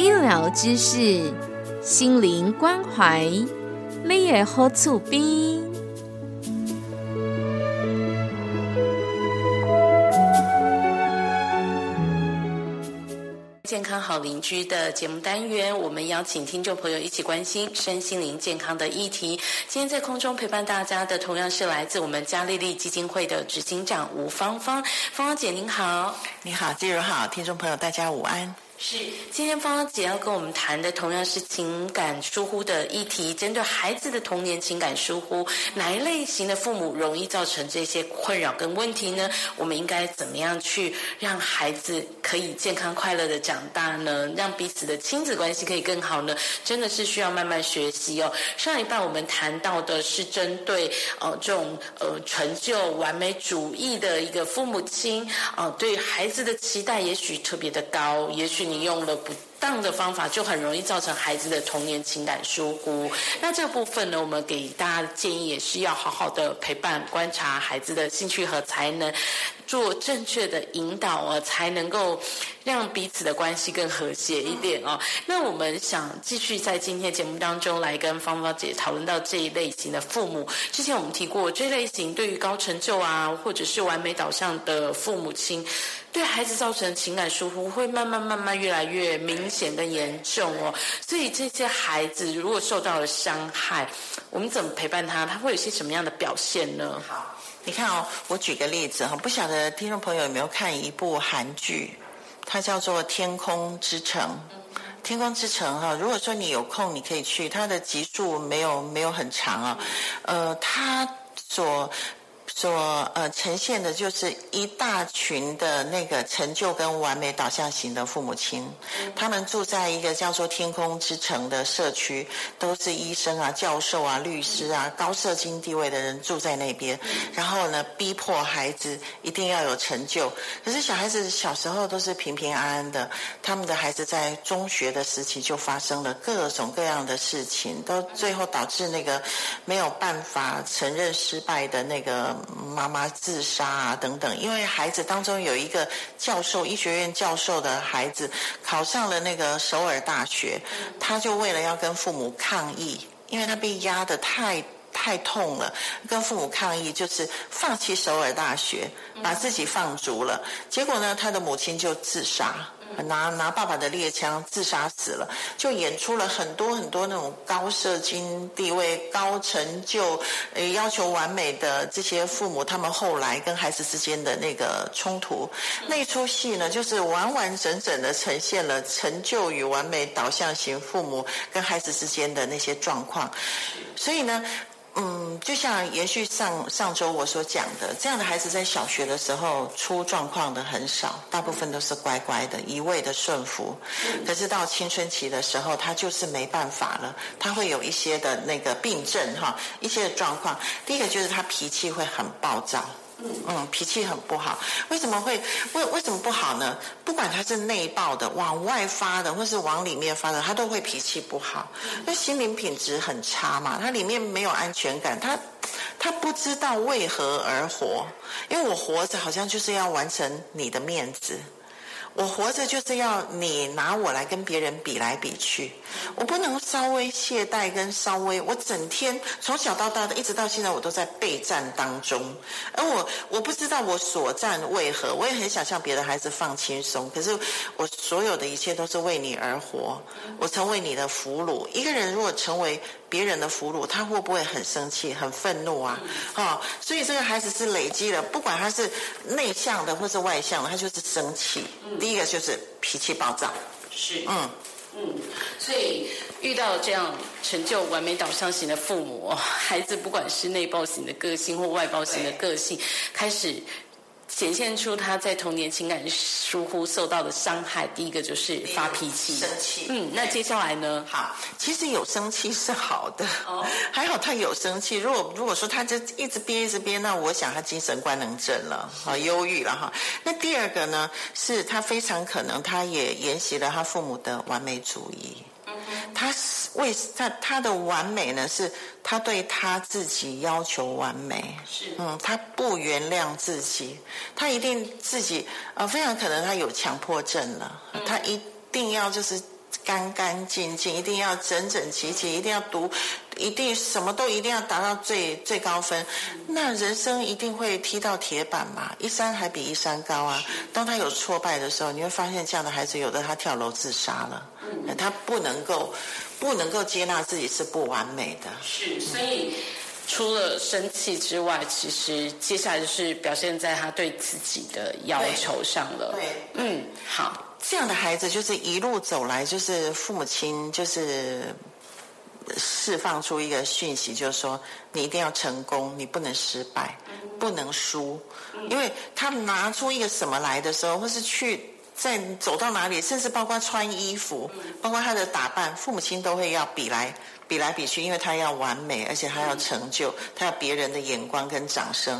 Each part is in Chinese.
医疗知识，心灵关怀，你也好厝边。健康好邻居的节目单元，我们邀请听众朋友一起关心身心灵健康的议题。今天在空中陪伴大家的，同样是来自我们嘉丽丽基金会的执行长吴芳芳。芳芳姐您好，你好，季如好，听众朋友大家午安。是，今天芳芳姐要跟我们谈的同样是情感疏忽的议题，针对孩子的童年情感疏忽，哪一类型的父母容易造成这些困扰跟问题呢？我们应该怎么样去让孩子可以健康快乐的长大呢？让彼此的亲子关系可以更好呢？真的是需要慢慢学习哦。上一半我们谈到的是针对呃这种呃成就完美主义的一个父母亲啊，对孩子的期待也许特别的高，也许。你用了不当的方法，就很容易造成孩子的童年情感疏忽。那这部分呢，我们给大家的建议也是要好好的陪伴、观察孩子的兴趣和才能，做正确的引导啊，才能够让彼此的关系更和谐一点哦。那我们想继续在今天节目当中来跟芳芳姐讨论到这一类型的父母。之前我们提过，这类型对于高成就啊，或者是完美导向的父母亲。对孩子造成情感疏忽，会慢慢慢慢越来越明显跟严重哦。所以这些孩子如果受到了伤害，我们怎么陪伴他？他会有些什么样的表现呢？好，你看哦，我举个例子哈，不晓得听众朋友有没有看一部韩剧，它叫做《天空之城》。天空之城哈，如果说你有空，你可以去，它的集数没有没有很长啊。呃，它所所呃呈现的就是一大群的那个成就跟完美导向型的父母亲，他们住在一个叫做天空之城的社区，都是医生啊、教授啊、律师啊、高社经地位的人住在那边，然后呢，逼迫孩子一定要有成就。可是小孩子小时候都是平平安安的，他们的孩子在中学的时期就发生了各种各样的事情，都最后导致那个没有办法承认失败的那个。妈妈自杀啊，等等，因为孩子当中有一个教授，医学院教授的孩子考上了那个首尔大学，他就为了要跟父母抗议，因为他被压得太太痛了，跟父母抗议就是放弃首尔大学，把自己放逐了，结果呢，他的母亲就自杀。拿拿爸爸的猎枪自杀死了，就演出了很多很多那种高社经地位、高成就、呃要求完美的这些父母，他们后来跟孩子之间的那个冲突。那出戏呢，就是完完整整的呈现了成就与完美导向型父母跟孩子之间的那些状况。所以呢。嗯，就像延续上上周我所讲的，这样的孩子在小学的时候出状况的很少，大部分都是乖乖的，一味的顺服。可是到青春期的时候，他就是没办法了，他会有一些的那个病症哈，一些的状况。第一个就是他脾气会很暴躁。嗯，脾气很不好。为什么会为为什么不好呢？不管他是内爆的、往外发的，或是往里面发的，他都会脾气不好。那心灵品质很差嘛，他里面没有安全感，他他不知道为何而活。因为我活着好像就是要完成你的面子。我活着就是要你拿我来跟别人比来比去，我不能稍微懈怠跟稍微，我整天从小到大的一直到现在我都在备战当中，而我我不知道我所战为何，我也很想向别的孩子放轻松，可是我所有的一切都是为你而活，我成为你的俘虏。一个人如果成为别人的俘虏，他会不会很生气、很愤怒啊？哈，所以这个孩子是累积了，不管他是内向的或是外向的，他就是生气。嗯第一个就是脾气暴躁，是，嗯。嗯，所以遇到这样成就完美导向型的父母，孩子不管是内包型的个性或外包型的个性，开始显现出他在童年情感疏忽受到的伤害。第一个就是发脾气、生气。嗯，那接下来呢？好，其实有生气是好的，哦，还好他有生气。如果如果说他就一直憋一直憋，那我想他精神官能症了，啊，忧郁了哈。那第二个呢，是他非常可能他也沿袭了他父母的完美主义。他是为他他的完美呢，是他对他自己要求完美，是。嗯，他不原谅自己，他一定自己呃非常可能他有强迫症了，他一定要就是干干净净，一定要整整齐齐，一定要读，一定什么都一定要达到最最高分，那人生一定会踢到铁板嘛，一山还比一山高啊。当他有挫败的时候，你会发现这样的孩子有的他跳楼自杀了。他不能够，不能够接纳自己是不完美的。是，所以除了生气之外，其实接下来就是表现在他对自己的要求上了。对，嗯，好，这样的孩子就是一路走来，就是父母亲就是释放出一个讯息，就是说你一定要成功，你不能失败，不能输，因为他拿出一个什么来的时候，或是去。在走到哪里，甚至包括穿衣服，包括他的打扮，父母亲都会要比来比来比去，因为他要完美，而且他要成就，他要别人的眼光跟掌声。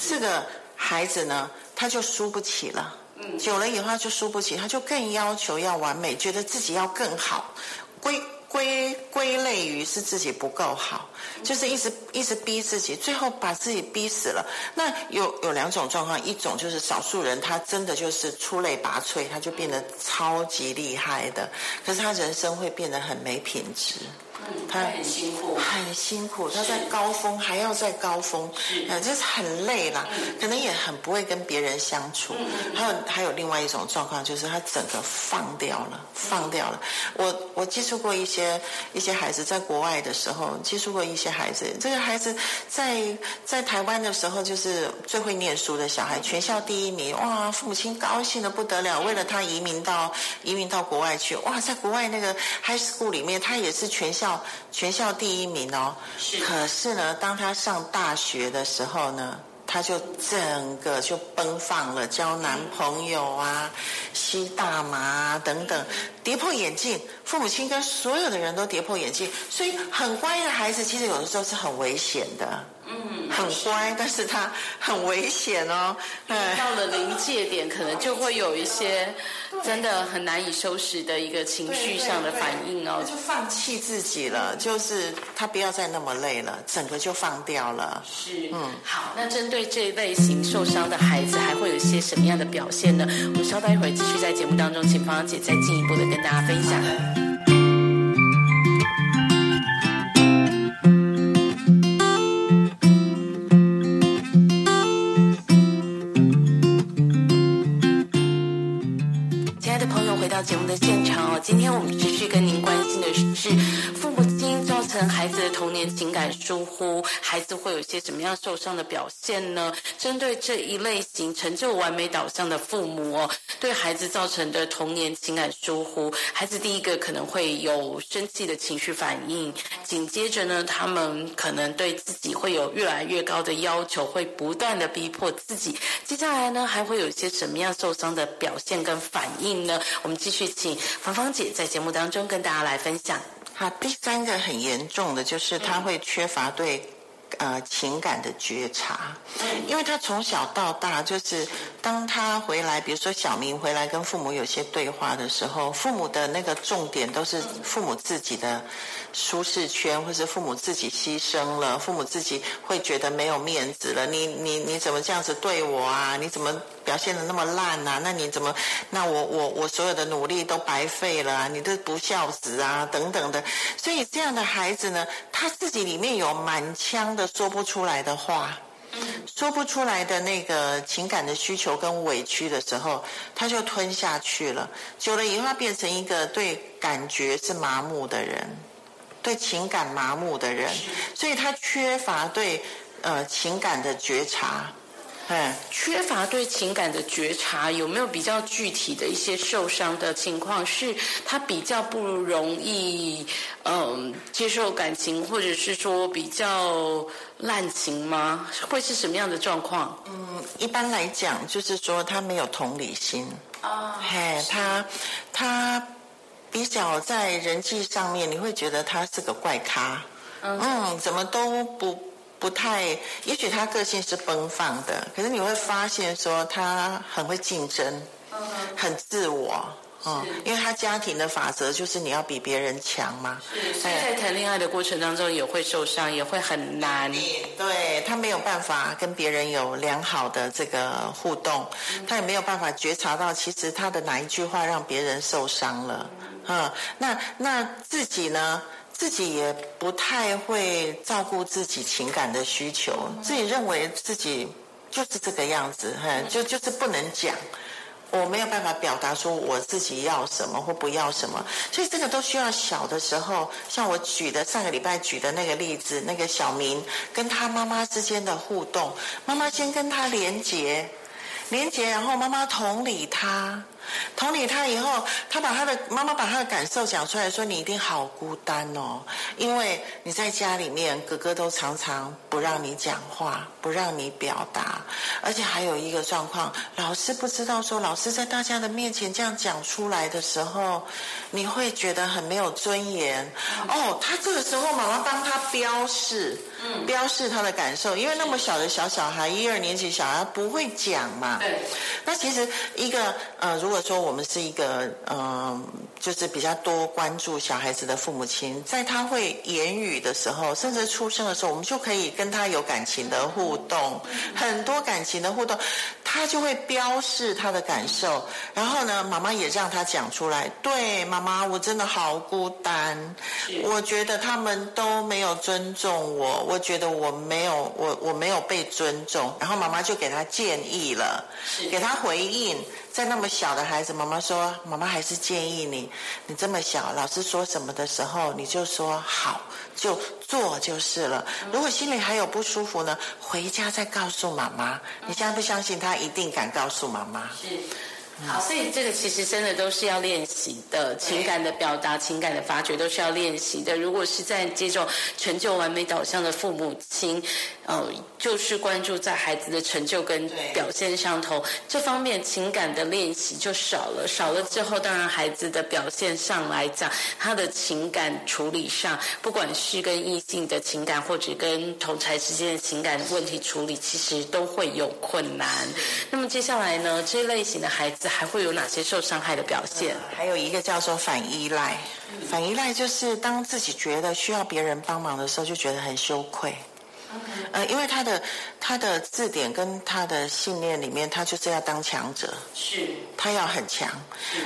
这个孩子呢，他就输不起了。久了以后他就输不起，他就更要求要完美，觉得自己要更好，归。归归类于是自己不够好，就是一直一直逼自己，最后把自己逼死了。那有有两种状况，一种就是少数人，他真的就是出类拔萃，他就变得超级厉害的，可是他人生会变得很没品质。他很辛苦，很辛苦。他在高峰还要在高峰，呃，就是很累啦，可能也很不会跟别人相处。还有还有另外一种状况，就是他整个放掉了，放掉了。我我接触过一些一些孩子在国外的时候，接触过一些孩子。这个孩子在在台湾的时候，就是最会念书的小孩，全校第一名。哇，父母亲高兴的不得了，为了他移民到移民到国外去。哇，在国外那个 high school 里面，他也是全校。全校第一名哦，是可是呢，当他上大学的时候呢，他就整个就奔放了，交男朋友啊，吸大麻等等，跌破眼镜。父母亲跟所有的人都跌破眼镜，所以很乖的孩子，其实有的时候是很危险的。嗯，很乖，但是他很危险哦。到了临界点，可能就会有一些真的很难以收拾的一个情绪上的反应哦。就放弃自己了，就是他不要再那么累了，整个就放掉了。是，嗯，好。那针对这类型受伤的孩子，还会有一些什么样的表现呢？我们稍待一会儿，继续在节目当中，请芳姐再进一步的跟大家分享。疏忽，孩子会有一些什么样受伤的表现呢？针对这一类型成就完美导向的父母哦，对孩子造成的童年情感疏忽，孩子第一个可能会有生气的情绪反应，紧接着呢，他们可能对自己会有越来越高的要求，会不断的逼迫自己。接下来呢，还会有一些什么样受伤的表现跟反应呢？我们继续。请芳芳姐在节目当中跟大家来分享。好，第三个很严重的就是他会缺乏对呃情感的觉察，因为他从小到大就是当他回来，比如说小明回来跟父母有些对话的时候，父母的那个重点都是父母自己的。舒适圈，或是父母自己牺牲了，父母自己会觉得没有面子了。你你你怎么这样子对我啊？你怎么表现的那么烂啊？那你怎么？那我我我所有的努力都白费了啊！你这不孝子啊，等等的。所以这样的孩子呢，他自己里面有满腔的说不出来的话，说不出来的那个情感的需求跟委屈的时候，他就吞下去了。久了以后，他变成一个对感觉是麻木的人。对情感麻木的人，所以他缺乏对呃情感的觉察，嗯，缺乏对情感的觉察，有没有比较具体的一些受伤的情况？是他比较不容易嗯接受感情，或者是说比较滥情吗？会是什么样的状况？嗯，一般来讲，就是说他没有同理心啊，嘿，他他比较在人际上面，你会觉得他是个怪咖，嗯，怎么都不。不太，也许他个性是奔放的，可是你会发现说他很会竞争，很自我，嗯，因为他家庭的法则就是你要比别人强嘛。所以在谈恋爱的过程当中也会受伤，也会很难。对他没有办法跟别人有良好的这个互动，他也没有办法觉察到其实他的哪一句话让别人受伤了，嗯，那那自己呢？自己也不太会照顾自己情感的需求，自己认为自己就是这个样子，哈，就就是不能讲，我没有办法表达说我自己要什么或不要什么，所以这个都需要小的时候，像我举的上个礼拜举的那个例子，那个小明跟他妈妈之间的互动，妈妈先跟他连结，连结，然后妈妈同理他。同理他以后，他把他的妈妈把他的感受讲出来，说你一定好孤单哦，因为你在家里面，哥哥都常常不让你讲话，不让你表达，而且还有一个状况，老师不知道说，老师在大家的面前这样讲出来的时候，你会觉得很没有尊严。哦，他这个时候妈妈帮他标示，标示他的感受，因为那么小的小小孩，一二年级小孩不会讲嘛。对。那其实一个呃，如果说我们是一个嗯，就是比较多关注小孩子的父母亲，在他会言语的时候，甚至出生的时候，我们就可以跟他有感情的互动，很多感情的互动，他就会标示他的感受。然后呢，妈妈也让他讲出来，对，妈妈，我真的好孤单，我觉得他们都没有尊重我，我觉得我没有我我没有被尊重。然后妈妈就给他建议了，给他回应。在那么小的孩子，妈妈说：“妈妈还是建议你，你这么小，老师说什么的时候，你就说好，就做就是了。如果心里还有不舒服呢，回家再告诉妈妈。你相不相信他一定敢告诉妈妈？”是。好，所以这个其实真的都是要练习的，情感的表达、情感的发掘都是要练习的。如果是在这种成就完美导向的父母亲，呃，就是关注在孩子的成就跟表现上头，这方面情感的练习就少了。少了之后，当然孩子的表现上来讲，他的情感处理上，不管是跟异性的情感，或者跟同才之间的情感问题处理，其实都会有困难。那么接下来呢，这类型的孩子。还会有哪些受伤害的表现？还有一个叫做反依赖，反依赖就是当自己觉得需要别人帮忙的时候，就觉得很羞愧。呃，因为他的他的字典跟他的信念里面，他就是要当强者，是，他要很强，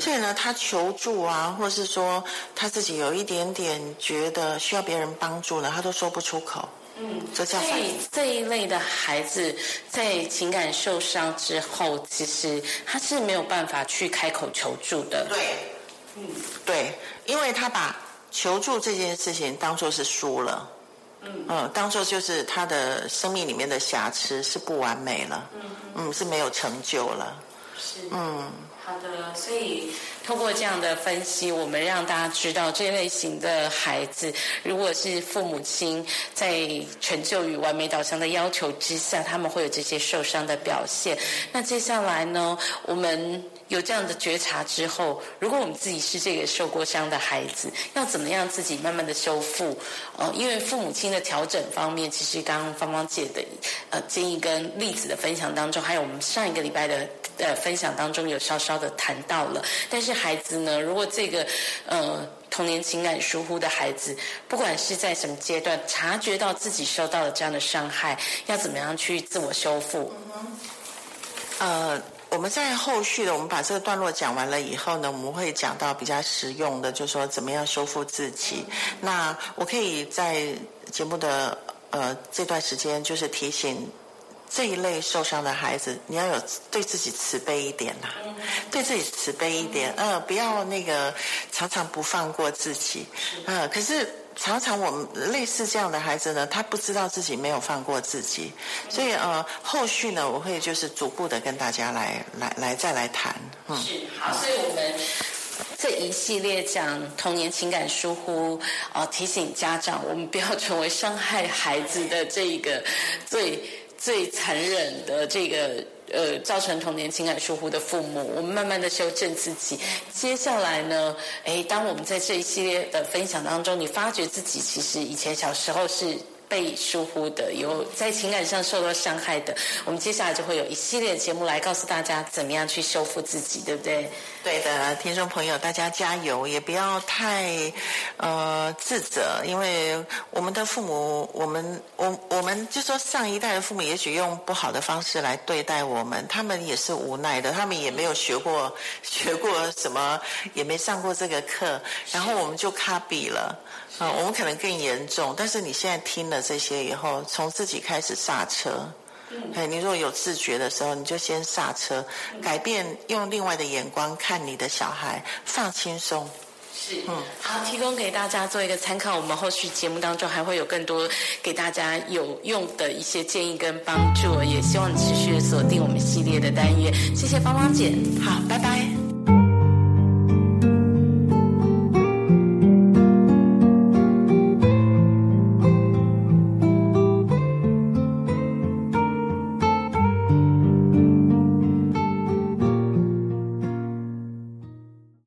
所以呢，他求助啊，或是说他自己有一点点觉得需要别人帮助呢，他都说不出口。嗯，所以这一类的孩子在情感受伤之后，其实他是没有办法去开口求助的。对，嗯，对，因为他把求助这件事情当做是输了，嗯。嗯，当做就是他的生命里面的瑕疵是不完美了，嗯。嗯，是没有成就了，是，嗯，好的，所以。通过这样的分析，我们让大家知道这类型的孩子，如果是父母亲在成就与完美导向的要求之下，他们会有这些受伤的表现。那接下来呢，我们有这样的觉察之后，如果我们自己是这个受过伤的孩子，要怎么样自己慢慢的修复？呃，因为父母亲的调整方面，其实刚刚芳芳姐的呃建议跟例子的分享当中，还有我们上一个礼拜的呃分享当中，有稍稍的谈到了，但是。孩子呢？如果这个呃童年情感疏忽的孩子，不管是在什么阶段，察觉到自己受到了这样的伤害，要怎么样去自我修复？呃，我们在后续的，我们把这个段落讲完了以后呢，我们会讲到比较实用的，就是说怎么样修复自己。那我可以在节目的呃这段时间，就是提醒。这一类受伤的孩子，你要有对自己慈悲一点呐，对自己慈悲一点，嗯，不要那个常常不放过自己，嗯，可是常常我们类似这样的孩子呢，他不知道自己没有放过自己，所以呃，后续呢，我会就是逐步的跟大家来来来再来谈。嗯，是好，所以我们这一系列讲童年情感疏忽，哦，提醒家长，我们不要成为伤害孩子的这一个最最残忍的这个。呃，造成童年情感疏忽的父母，我们慢慢的修正自己。接下来呢，哎，当我们在这一系列的分享当中，你发觉自己其实以前小时候是。被疏忽的，有在情感上受到伤害的，我们接下来就会有一系列节目来告诉大家怎么样去修复自己，对不对？对的，听众朋友，大家加油，也不要太呃自责，因为我们的父母，我们我我们就说上一代的父母，也许用不好的方式来对待我们，他们也是无奈的，他们也没有学过学过什么，也没上过这个课，然后我们就卡比了。啊，我们可能更严重，但是你现在听了这些以后，从自己开始刹车。哎，你如果有自觉的时候，你就先刹车，改变，用另外的眼光看你的小孩，放轻松。是，嗯，好，提供给大家做一个参考。我们后续节目当中还会有更多给大家有用的一些建议跟帮助，也希望你持续锁定我们系列的单元。谢谢芳芳姐，好，拜拜。